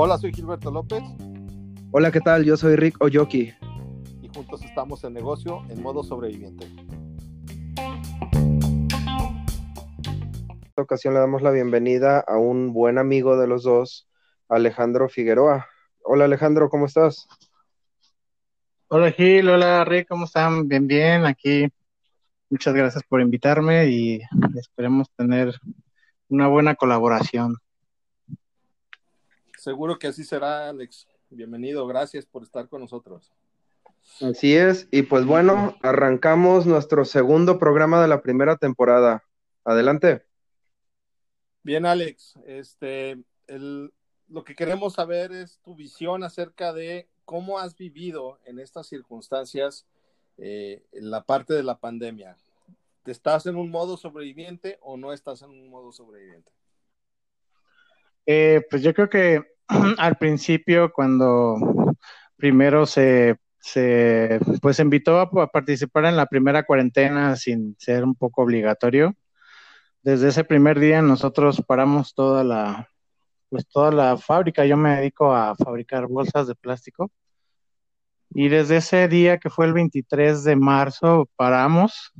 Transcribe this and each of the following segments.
Hola, soy Gilberto López. Hola, ¿qué tal? Yo soy Rick Oyoki. Y juntos estamos en negocio en modo sobreviviente. En esta ocasión le damos la bienvenida a un buen amigo de los dos, Alejandro Figueroa. Hola Alejandro, ¿cómo estás? Hola Gil, hola Rick, ¿cómo están? Bien, bien, aquí. Muchas gracias por invitarme y esperemos tener una buena colaboración. Seguro que así será, Alex. Bienvenido, gracias por estar con nosotros. Así es, y pues bueno, arrancamos nuestro segundo programa de la primera temporada. Adelante. Bien, Alex, este, lo que queremos saber es tu visión acerca de cómo has vivido en estas circunstancias eh, en la parte de la pandemia. ¿Estás en un modo sobreviviente o no estás en un modo sobreviviente? Eh, pues yo creo que al principio, cuando primero se, se pues invitó a, participar en la primera cuarentena sin ser un poco obligatorio, desde ese primer día nosotros paramos toda la, pues toda la fábrica. Yo me dedico a fabricar bolsas de plástico. Y desde ese día que fue el 23 de marzo paramos.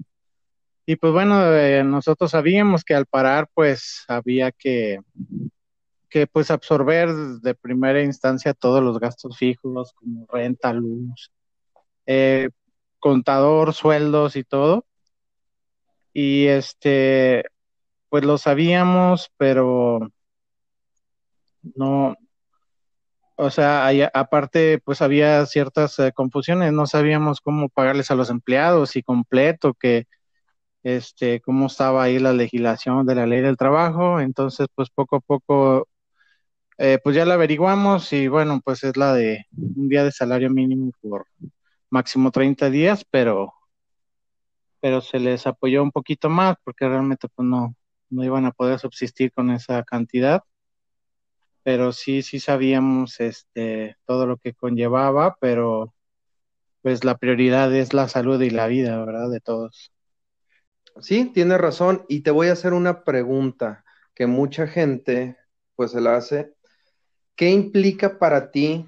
Y pues bueno, eh, nosotros sabíamos que al parar pues había que que pues absorber de primera instancia todos los gastos fijos como renta, luz, eh, contador, sueldos y todo. Y este, pues lo sabíamos, pero no, o sea, aparte, pues había ciertas eh, confusiones, no sabíamos cómo pagarles a los empleados y completo, que este, cómo estaba ahí la legislación de la ley del trabajo, entonces, pues poco a poco eh, pues ya la averiguamos y bueno, pues es la de un día de salario mínimo por máximo 30 días, pero, pero se les apoyó un poquito más porque realmente pues no, no iban a poder subsistir con esa cantidad. Pero sí, sí sabíamos este, todo lo que conllevaba, pero pues la prioridad es la salud y la vida, ¿verdad? De todos. Sí, tienes razón. Y te voy a hacer una pregunta que mucha gente pues se la hace ¿qué implica para ti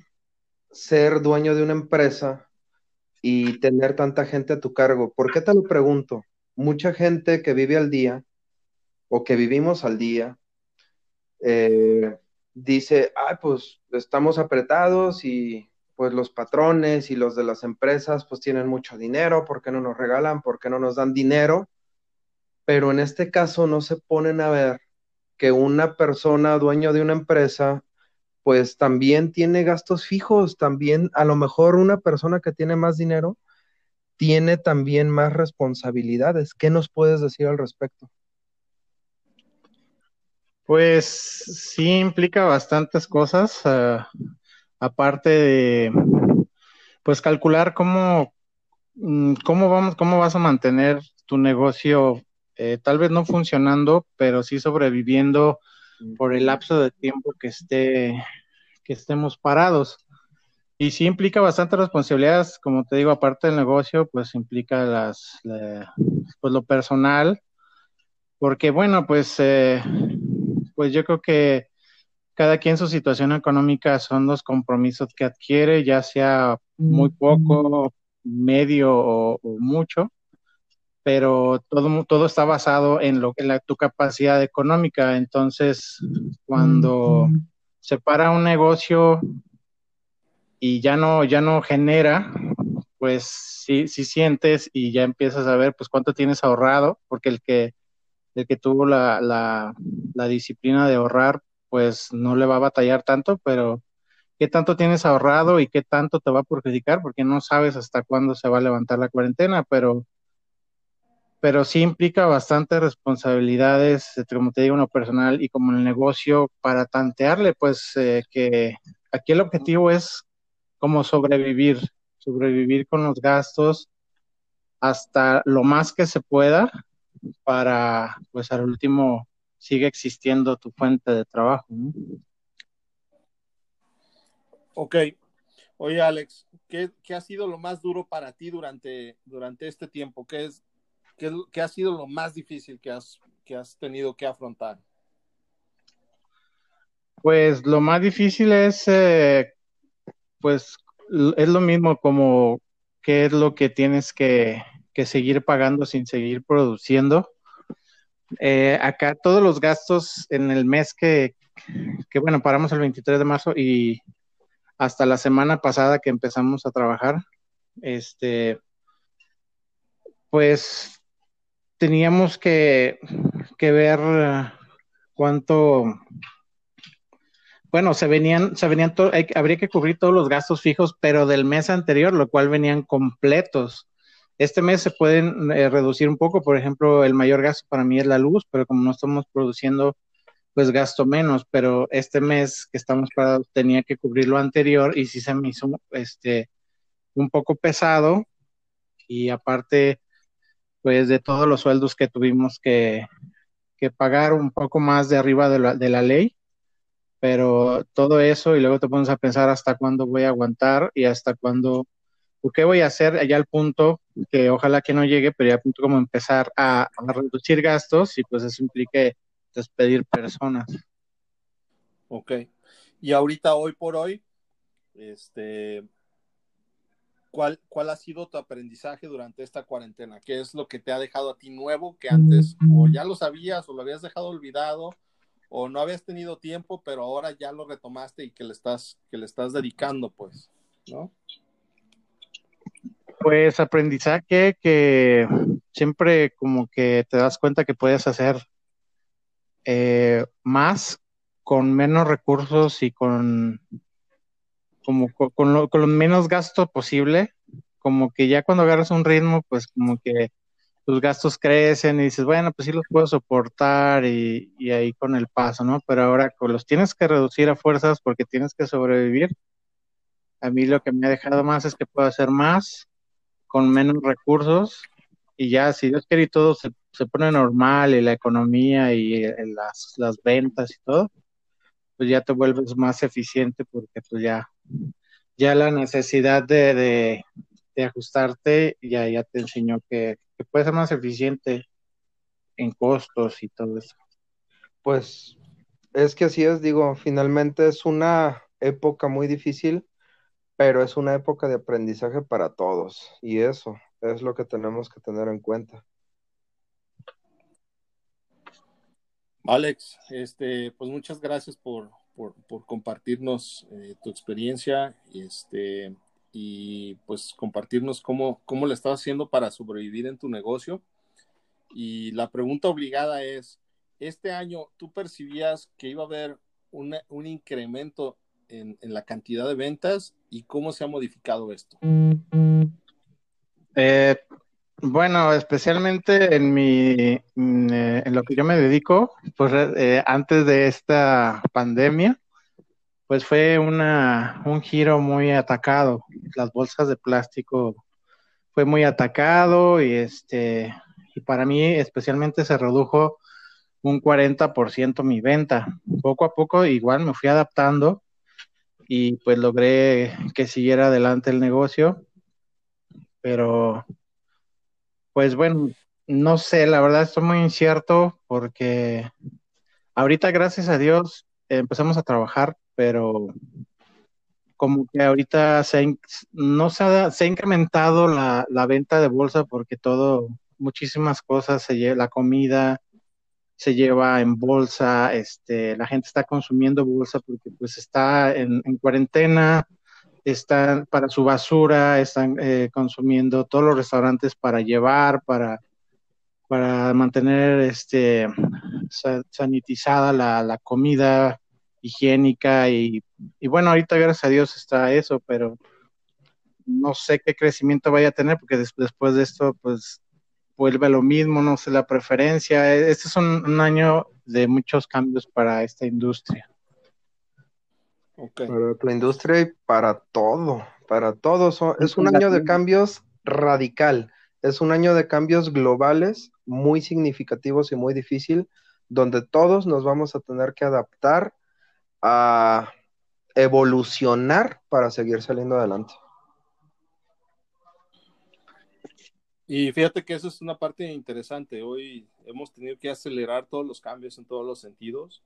ser dueño de una empresa y tener tanta gente a tu cargo? ¿Por qué te lo pregunto? Mucha gente que vive al día o que vivimos al día eh, dice, ay, pues estamos apretados y pues los patrones y los de las empresas pues tienen mucho dinero, ¿por qué no nos regalan? ¿Por qué no nos dan dinero? Pero en este caso no se ponen a ver que una persona dueño de una empresa pues también tiene gastos fijos, también a lo mejor una persona que tiene más dinero tiene también más responsabilidades. ¿Qué nos puedes decir al respecto? Pues sí implica bastantes cosas, eh, aparte de pues calcular cómo, mm, cómo vamos, cómo vas a mantener tu negocio, eh, tal vez no funcionando, pero sí sobreviviendo por el lapso de tiempo que esté que estemos parados. Y sí implica bastante responsabilidades, como te digo, aparte del negocio, pues implica las, pues lo personal, porque bueno, pues, eh, pues yo creo que cada quien su situación económica son los compromisos que adquiere, ya sea muy poco, medio o, o mucho pero todo, todo está basado en lo en la, tu capacidad económica. Entonces, cuando se para un negocio y ya no, ya no genera, pues sí, sí sientes y ya empiezas a ver pues cuánto tienes ahorrado, porque el que, el que tuvo la, la, la disciplina de ahorrar, pues no le va a batallar tanto, pero qué tanto tienes ahorrado y qué tanto te va a perjudicar, porque no sabes hasta cuándo se va a levantar la cuarentena, pero pero sí implica bastantes responsabilidades, este, como te digo, en lo personal y como en el negocio, para tantearle, pues eh, que aquí el objetivo es como sobrevivir, sobrevivir con los gastos hasta lo más que se pueda para, pues al último, sigue existiendo tu fuente de trabajo. Ok. Oye, Alex, ¿qué, ¿qué, ha sido lo más duro para ti durante, durante este tiempo? ¿Qué es, ¿Qué, ha sido lo más difícil que has, que has tenido que afrontar? Pues lo más difícil es, eh, pues, es lo mismo como qué es lo que tienes que, que seguir pagando sin seguir produciendo. Eh, acá todos los gastos en el mes que, que, bueno, paramos el 23 de marzo y hasta la semana pasada que empezamos a trabajar, este, pues teníamos que, que ver cuánto, bueno, se venían, se venían, habría que cubrir todos los gastos fijos, pero del mes anterior, lo cual venían completos. Este mes se pueden eh, reducir un poco, por ejemplo, el mayor gasto para mí es la luz, pero como no estamos produciendo, pues gasto menos, pero este mes que estamos parados tenía que cubrir lo anterior y sí se me hizo este un poco pesado y aparte pues de todos los sueldos que tuvimos que, que pagar un poco más de arriba de la, de la ley, pero todo eso y luego te pones a pensar hasta cuándo voy a aguantar y hasta cuándo ¿qué voy a hacer allá al punto que ojalá que no llegue, pero ya al punto como empezar a, reducir gastos y pues eso implique despedir personas. Ok. Y ahorita, hoy por hoy, este, ¿cuál, ¿cuál ha sido tu aprendizaje durante esta cuarentena? ¿Qué es lo que te ha dejado a ti nuevo que antes o ya lo sabías o lo habías dejado olvidado o no habías tenido tiempo, pero ahora ya lo retomaste y que le estás, que le estás dedicando, pues, ¿no? Pues aprendizaje que siempre como que te das cuenta que puedes hacer eh, más con menos recursos y con como con, lo, menos gasto posible, como que ya cuando agarras un ritmo, pues como que tus gastos crecen y dices, bueno, pues sí los puedo soportar y, y ahí con el paso, ¿no? Pero ahora los tienes que reducir a fuerzas porque tienes que sobrevivir. A mí lo que me ha dejado más es que puedo hacer más con menos recursos y ya si Dios quiere y todo se, pone normal y la economía y eh, las, las ventas y todo, pues ya te vuelves más eficiente porque pues ya, ya la necesidad de, de, ajustarte ya, ya te enseñó que, que puedes ser más eficiente en costos y todo eso. Pues es que así es, digo, finalmente es una época muy difícil pero es una época de aprendizaje para todos y eso es lo que tenemos que tener en cuenta. Alex, este, pues muchas gracias por, compartirnos eh, tu experiencia este, y pues compartirnos cómo, cómo le estás haciendo para sobrevivir en tu negocio. Y la pregunta obligada es, ¿este año tú percibías que iba a haber un incremento en, la cantidad de ventas y cómo se ha modificado esto? Eh, bueno, especialmente en mi, mm, eh, en lo que yo me dedico, pues eh, antes de esta pandemia, pues fue una, un giro muy atacado. Las bolsas de plástico fue muy atacado y este, y para mí especialmente se redujo un 40% mi venta. Poco a poco igual me fui adaptando y pues logré que siguiera adelante el negocio. Pero, pues bueno, no sé, la verdad estoy muy incierto porque ahorita, gracias a Dios, empezamos a trabajar, pero como que ahorita se, no se ha, se ha incrementado la, la, venta de bolsa porque todo, muchísimas cosas, se lleva, la comida, se lleva en bolsa, este, la gente está consumiendo bolsa porque pues está en, cuarentena, están para su basura, están eh, consumiendo todos los restaurantes para llevar, para, para mantener este, sanitizada la, la comida higiénica y, y, bueno, ahorita gracias a Dios está eso, pero no sé qué crecimiento vaya a tener porque después de esto pues vuelve a lo mismo, no sé la preferencia. Este es un, año de muchos cambios para esta industria. Para la industria y para todo, para todo. es un año de cambios radical, es un año de cambios globales muy significativos y muy difícil, donde todos nos vamos a tener que adaptar a evolucionar para seguir saliendo adelante. Y fíjate que eso es una parte interesante. Hoy hemos tenido que acelerar todos los cambios en todos los sentidos.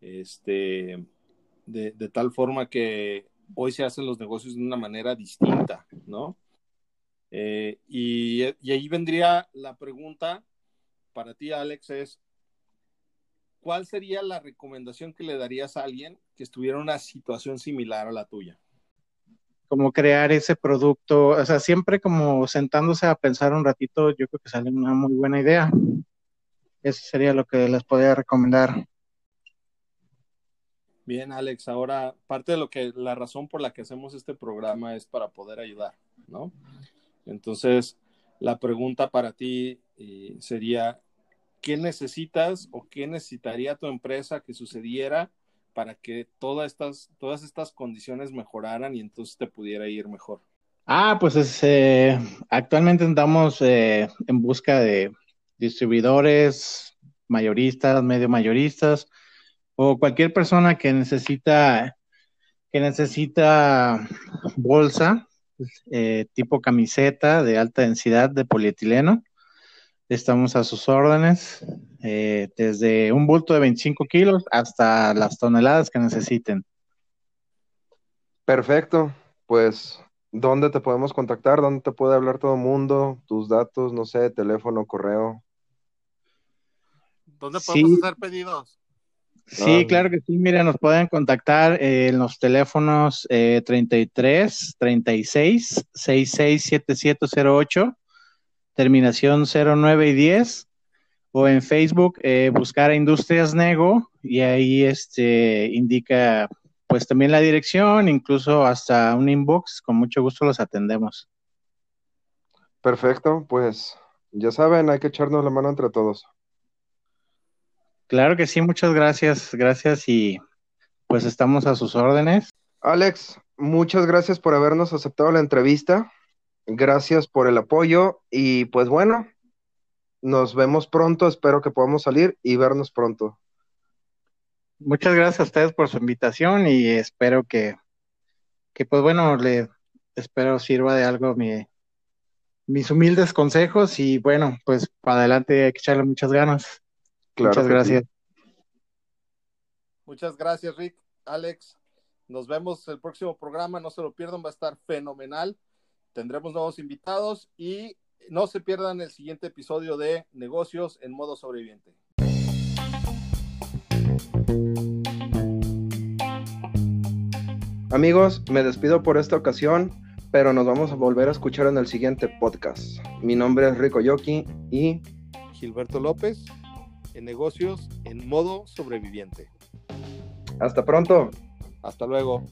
Este, de, tal forma que hoy se hacen los negocios de una manera distinta, ¿no? Eh, y, y, ahí vendría la pregunta para ti, Alex, es, ¿cuál sería la recomendación que le darías a alguien que estuviera en una situación similar a la tuya? Como crear ese producto, o sea, siempre como sentándose a pensar un ratito, yo creo que sale una muy buena idea. Eso sería lo que les podría recomendar. Bien, Alex, ahora parte de lo que la razón por la que hacemos este programa es para poder ayudar, ¿no? Entonces, la pregunta para ti eh, sería, ¿qué necesitas o qué necesitaría tu empresa que sucediera para que todas estas, todas estas condiciones mejoraran y entonces te pudiera ir mejor? Ah, pues eh, actualmente andamos eh, en busca de distribuidores, mayoristas, medio mayoristas, o cualquier persona que necesita que necesita bolsa eh, tipo camiseta de alta densidad de polietileno. Estamos a sus órdenes, eh, desde un bulto de 25 kilos hasta las toneladas que necesiten. Perfecto, pues, ¿dónde te podemos contactar? ¿Dónde te puede hablar todo el mundo? Tus datos, no sé, teléfono, correo. ¿Dónde podemos hacer pedidos? Sí, claro que sí. Mira, nos pueden contactar en los teléfonos eh, 33 36 66 7708, terminación 09 y 10, o en Facebook eh, buscar a Industrias Nego y ahí este indica pues también la dirección, incluso hasta un inbox. Con mucho gusto los atendemos. Perfecto, pues ya saben, hay que echarnos la mano entre todos. Claro que sí, muchas gracias, gracias y pues estamos a sus órdenes. Alex, muchas gracias por habernos aceptado la entrevista, gracias por el apoyo y pues bueno, nos vemos pronto, espero que podamos salir y vernos pronto. Muchas gracias a ustedes por su invitación y espero que, que pues bueno, le espero sirva de algo mi, mis humildes consejos y bueno, pues para adelante hay que echarle muchas ganas. Muchas gracias. Muchas gracias, Rick. Alex, nos vemos el próximo programa. No se lo pierdan, va a estar fenomenal. Tendremos nuevos invitados y no se pierdan el siguiente episodio de Negocios en modo sobreviviente. Amigos, me despido por esta ocasión, pero nos vamos a volver a escuchar en el siguiente podcast. Mi nombre es Rico Yoki y Gilberto López en negocios en modo sobreviviente. Hasta pronto. Hasta luego.